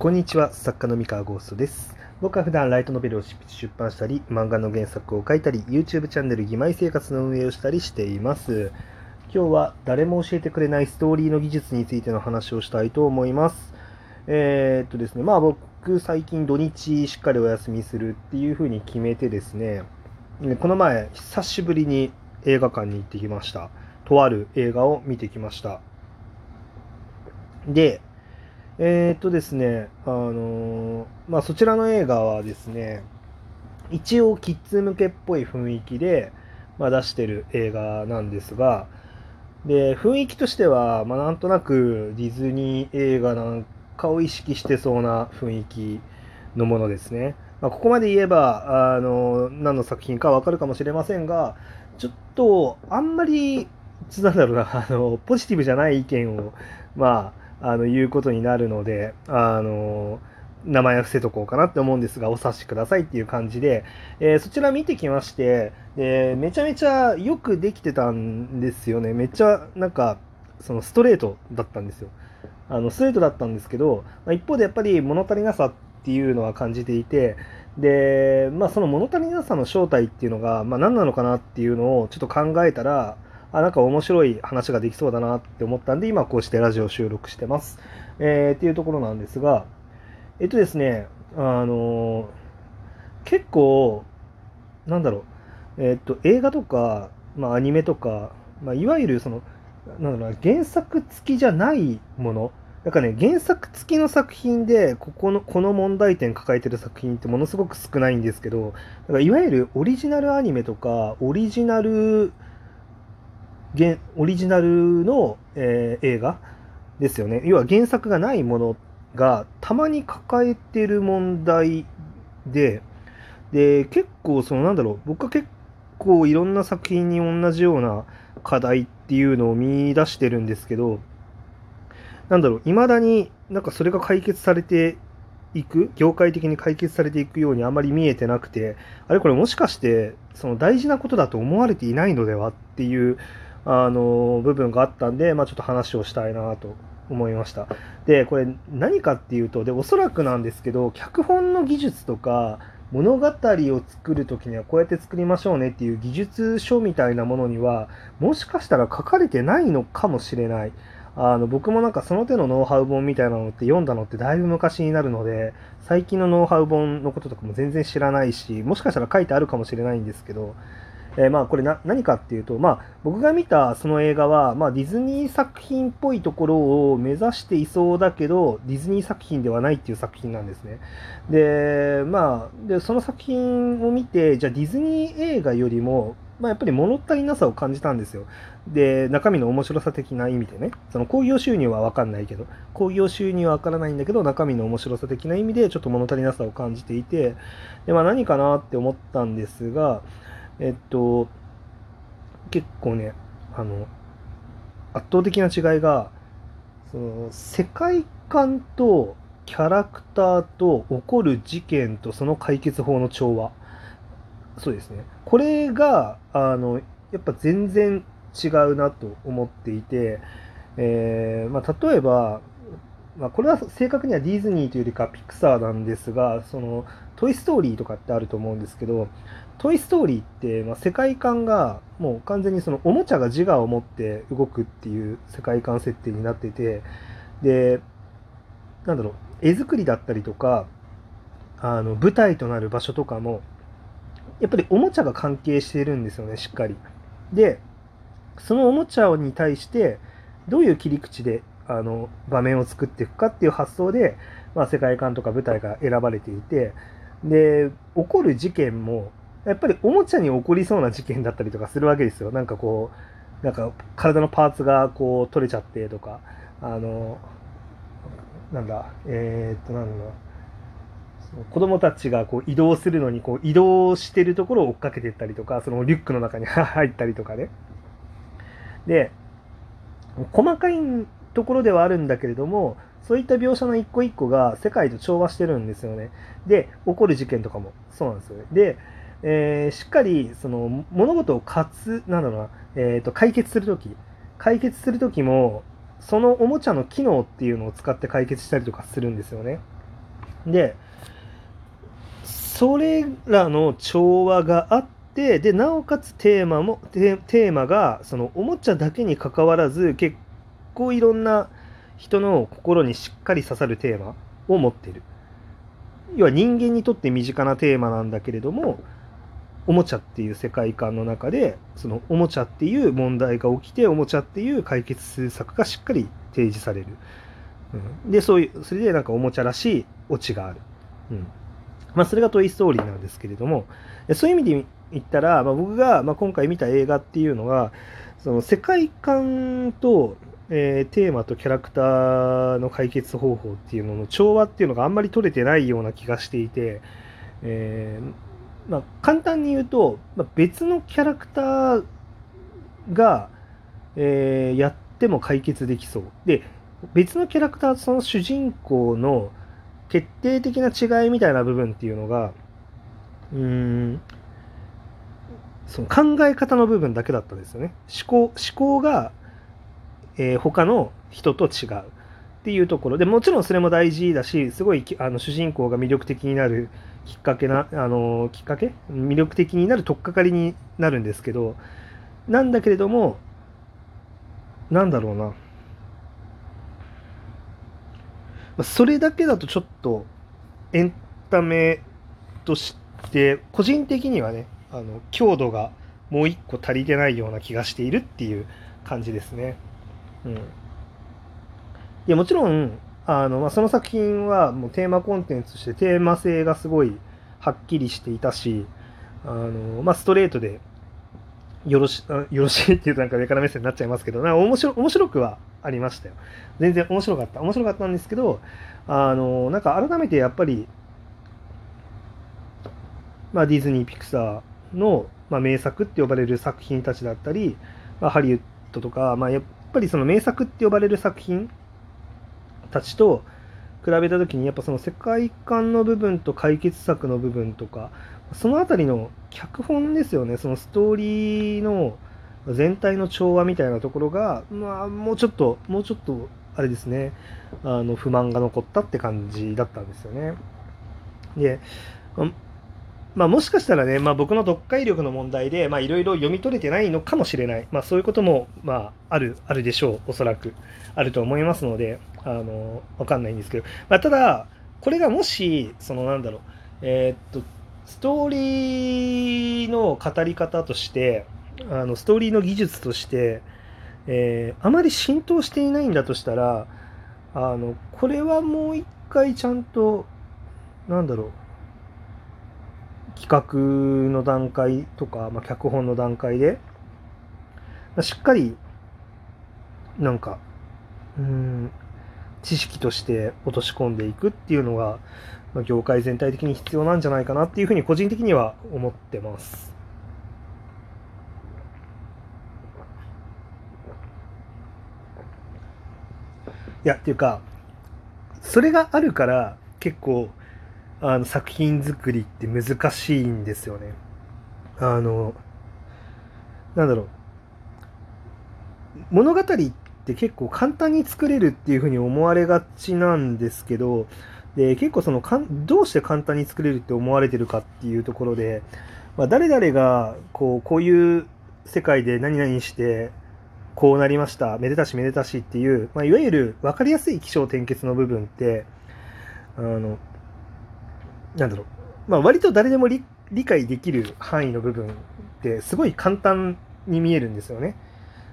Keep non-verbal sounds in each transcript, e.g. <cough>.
こんにちは、作家の三河ゴーストです。僕は普段ライトノベルを執筆出版したり、漫画の原作を書いたり、YouTube チャンネル義妹生活の運営をしたりしています。今日は誰も教えてくれないストーリーの技術についての話をしたいと思います。えー、っとですね、まあ僕最近土日しっかりお休みするっていう風に決めてです、ねこの前久しぶりに映画館に行ってきました。とある映画を見てきました。で、えー、っとですね、あのまあ、そちらの映画はですね、一応キッズ向けっぽい雰囲気で、まあ、出してる映画なんですが、で、雰囲気としては、まあ、なんとなくディズニー映画なんかを意識してそうな雰囲気のものですね。まあ、ここまで言えば、あの、何の作品かわかるかもしれませんが、ちょっと、あんまり、なんだろうな、あの、ポジティブじゃない意見を、まあ、の言うことになるので、あの名前は伏せとこうかなって思うんですが、お察しくださいっていう感じで、えーそちら見てきまして、でめちゃめちゃよくできてたんですよね。めっちゃなんか、そのストレートだったんですよ。あのストレートだったんですけど、まあ一方でやっぱり物足りなさっていうのは感じていて、で、まあその物足りなさの正体っていうのが、まあ何なのかなっていうのをちょっと考えたら、あ、なんか面白い話ができそうだなって思ったんで、今こうしてラジオ収録してます。えーっていうところなんですが、えっとですね、あのー結構、なんだろう、えっと、映画とか、まあ、アニメとか、まあ、いわゆるその、なんだろうな、原作付きじゃないもの、なんかね、原作付きの作品で、ここの、この問題点抱えてる作品ってものすごく少ないんですけど、だからいわゆるオリジナルアニメとか、オリジナル、原オリジナルの、えー映画？ですよね。要は原作がないものがたまに抱えてる問題で、で、結構そのなんだろう、僕は結構いろんな作品に同じような課題っていうのを見出してるんですけど、なんだろう、未だになんかそれが解決されていく、業界的に解決されていくようにあまり見えてなくて、あれこれもしかしてその大事なことだと思われていないのではっていうあの部分があったんで、まあ、ちょっと話をしたいなと思いました。で、これ何かっていうと、で、おそらくなんですけど、脚本の技術とか、物語を作るときにはこうやって作りましょうねっていう技術書みたいなものには、もしかしたら書かれてないのかもしれない。あの僕もなんかその手のノウハウ本みたいなのって読んだのってだいぶ昔になるので、最近のノウハウ本のこととかも全然知らないし、もしかしたら書いてあるかもしれないんですけど、えーまあこれな何かっていうと、まあ、僕が見たその映画は、まあ、ディズニー作品っぽいところを目指していそうだけどディズニー作品ではないっていう作品なんですね。でまあでその作品を見てじゃあディズニー映画よりも、まあ、やっぱり物足りなさを感じたんですよ。で中身の面白さ的な意味でねその興行収入は分かんないけど興行収入は分からないんだけど中身の面白さ的な意味でちょっと物足りなさを感じていてで、まあ、何かなって思ったんですがえっと、結構ね、あの、圧倒的な違いが、その世界観とキャラクターと起こる事件とその解決法の調和。そうですね。これが、あの、やっぱ全然違うなと思っていて、えーまあ、例えば、まあ、これは正確にはディズニーというよりかピクサーなんですが、その、トイ・ストーリーとかってあると思うんですけど、トイ・ストーリーって、まあ、世界観がもう完全にそのおもちゃが自我を持って動くっていう世界観設定になってて、で、なんだろう、絵作りだったりとか、あの舞台となる場所とかも、やっぱりおもちゃが関係しているんですよね、しっかり。で、そのおもちゃに対して、どういう切り口であの場面を作っていくかっていう発想で、まあ、世界観とか舞台が選ばれていて、で、起こる事件も、やっぱりおもちゃに起こりそうな事件だったりとかするわけですよ。なんかこう、なんか体のパーツがこう取れちゃってとか、あの、なんだ、えーっと、なんだ、その子供たちがこう移動するのにこう移動してるところを追っかけていったりとか、そのリュックの中に入ったりとかね。で、細かいところではあるんだけれども、そういった描写の一個一個が世界と調和してるんですよね。で、起こる事件とかもそうなんですよね。で、えーしっかりその物事をかつ、なんだろうな、えーと解決するとき、解決するときも、そのおもちゃの機能っていうのを使って解決したりとかするんですよね。でそれらの調和があってでなおかつテーマもテーマがそのおもちゃだけにかかわらず結構いろんな人の心にしっかり刺さるテーマを持っている。要は人間にとって身近なテーマなんだけれどもおもちゃっていう世界観の中でそのおもちゃっていう問題が起きておもちゃっていう解決策がしっかり提示される、うん、でそういうそれでなんかおもちゃらしいオチがある、うん。まあ、それがトイ・ストーリーなんですけれども。そういう意味で言ったら、まあ、僕が、まあ、今回見た映画っていうのがその世界観とえー、テーマとキャラクターの解決方法っていうのの調和っていうのがあんまり取れてないような気がしていて、えー、まあ、簡単に言うと、まあ、別のキャラクターが、えー、やっても解決できそう。で、別のキャラクターその主人公の決定的な違いみたいな部分っていうのが、うーん、その考え方の部分だけだったんですよね。思考、思考がえー、他の人と違うっていうところ。でもちろんそれも大事だしすごいあの主人公が魅力的になるきっかけなあのきっかけ？魅力的になる取っかかりになるんですけどなんだけれどもなんだろうな。それだけだとちょっとエンタメとして個人的にはねあの強度がもう一個足りてないような気がしているっていう感じですね。うん、いやもちろんあの、まあ、その作品はもうテーマコンテンツとしてテーマ性がすごいはっきりしていたしあの、まあ、ストレートでよろしよろしいっていうとなんか上から目線になっちゃいますけどな面白面白くはありましたよ。全然面白かった。面白かったんですけどあのなんか改めてやっぱり、まあ、ディズニー・ピクサーの、まあ、名作って呼ばれる作品たちだったり、まあ、ハリウッドとか、まあ、ぱりその名作って呼ばれる作品たちと比べた時にやっぱその世界観の部分と解決策の部分とかその辺りの脚本ですよねそのストーリーの全体の調和みたいなところが、まあ、もうちょっともうちょっとあれですねあの不満が残ったって感じだったんですよね。でまあ、もしかしたらね、まあ、僕の読解力の問題でいろいろ読み取れてないのかもしれない、まあ、そういうことも、まあ、あるあるでしょう。おそらく。あると思いますのであのわかんないんですけど、まあ、ただこれがもしそのなんだろう。えー、っとストーリーの語り方としてあのストーリーの技術として、えー、あまり浸透していないんだとしたらあのこれはもう一回ちゃんとなんだろう。企画の段階とか、まあ、脚本の段階で、まあ、しっかりなんかうん知識として落とし込んでいくっていうのが、まあ、業界全体的に必要なんじゃないかなっていうふうに個人的には思ってます。いやっていうかそれがあるから結構あの作品作りって難しいんですよね。あの、なんだろう。物語って結構簡単に作れるっていうふうに思われがちなんですけど、で結構そのかんどうして簡単に作れるって思われてるかっていうところで、まあ、誰々がこうこういう世界で何々してこうなりましためでたしめでたしっていう、まあ、いわゆる分かりやすい起承転結の部分ってあのなんだろう、まあ、割と誰でも理解できる範囲の部分ってすごい簡単に見えるんですよね。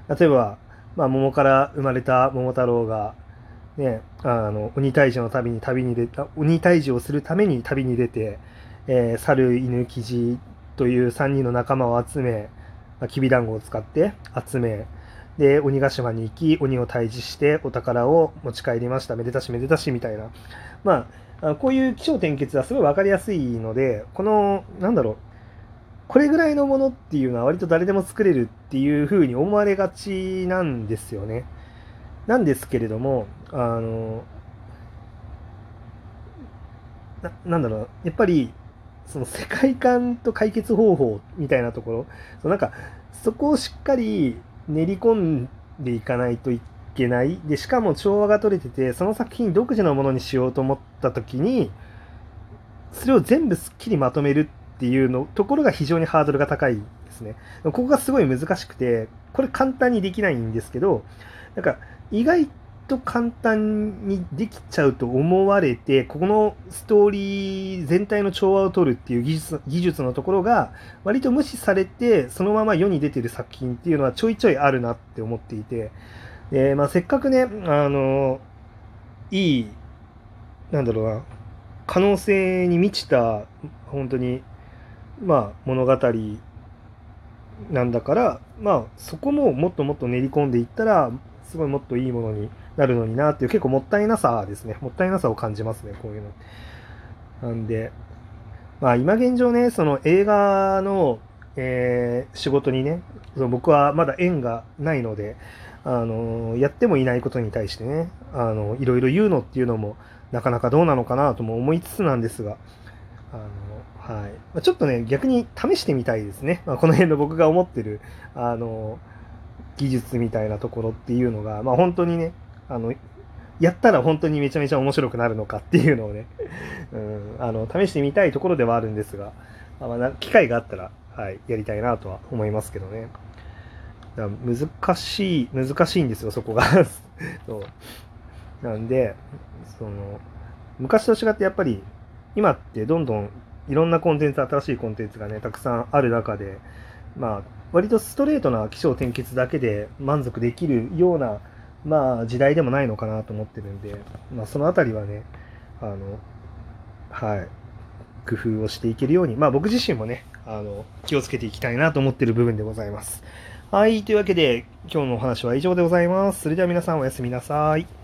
例えば、まあ、桃から生まれた桃太郎が、ね、あの鬼退治の旅に旅に出た鬼退治をするために旅に出て、えー、猿犬キジという3人の仲間を集め、まあ、きびだんごを使って集めで鬼ヶ島に行き鬼を退治してお宝を持ち帰りました。めでたしめでたしみたいな。まあこういう気象転結はすごい分かりやすいので、この、なんだろう、これぐらいのものっていうのは割と誰でも作れるっていうふうに思われがちなんですよね。なんですけれども、あの、ななんだろう、やっぱり、その世界観と解決方法みたいなところ、そのなんか、そこをしっかり練り込んでいかないといけないでしかも調和が取れててその作品独自のものにしようと思った時にそれを全部すっきりまとめるっていうのところが非常にハードルが高いですね。ここがすごい難しくて、これ簡単にできないんですけど、なんか意外と簡単にできちゃうと思われて、ここのストーリー全体の調和を取るっていう技術技術のところが割と無視されて、そのまま世に出てる作品っていうのはちょいちょいあるなって思っていて、でまあ、せっかくね、あの、いい、なんだろうな、可能性に満ちた、本当に、まあ、物語なんだから、まあ、そこももっともっと練り込んでいったら、すごいもっといいものになるのになっていう、結構もったいなさですね。もったいなさを感じますね、こういうの。なんで、まあ、今現状ね、その映画の、えー、仕事にね、その僕はまだ縁がないので、あのやってもいないことに対してね、あのいろいろ言うのっていうのも、なかなかどうなのかなとも思いつつなんですが、あのはいまちょっとね、逆に試してみたいですね。まあ、この辺の僕が思ってる、あの技術みたいなところっていうのが、まあ、本当にね、あのやったら本当にめちゃめちゃ面白くなるのかっていうのをね、うん、あの試してみたいところではあるんですが、まあ、機会があったら、はい、やりたいなとは思いますけどね。だ難しい、難しいんですよ、そこが <laughs> そうなんで、その、昔と違ってやっぱり、今ってどんどんいろんなコンテンツ、新しいコンテンツがね、たくさんある中で、まあ、割とストレートな起承転結だけで満足できるような、まあ、時代でもないのかなと思ってるんで、まあ、そのあたりはね、あの、はい、工夫をしていけるように、まあ、僕自身もね、あの、気をつけていきたいなと思ってる部分でございます。はい、というわけで、今日のお話は以上でございます。それでは皆さんおやすみなさい。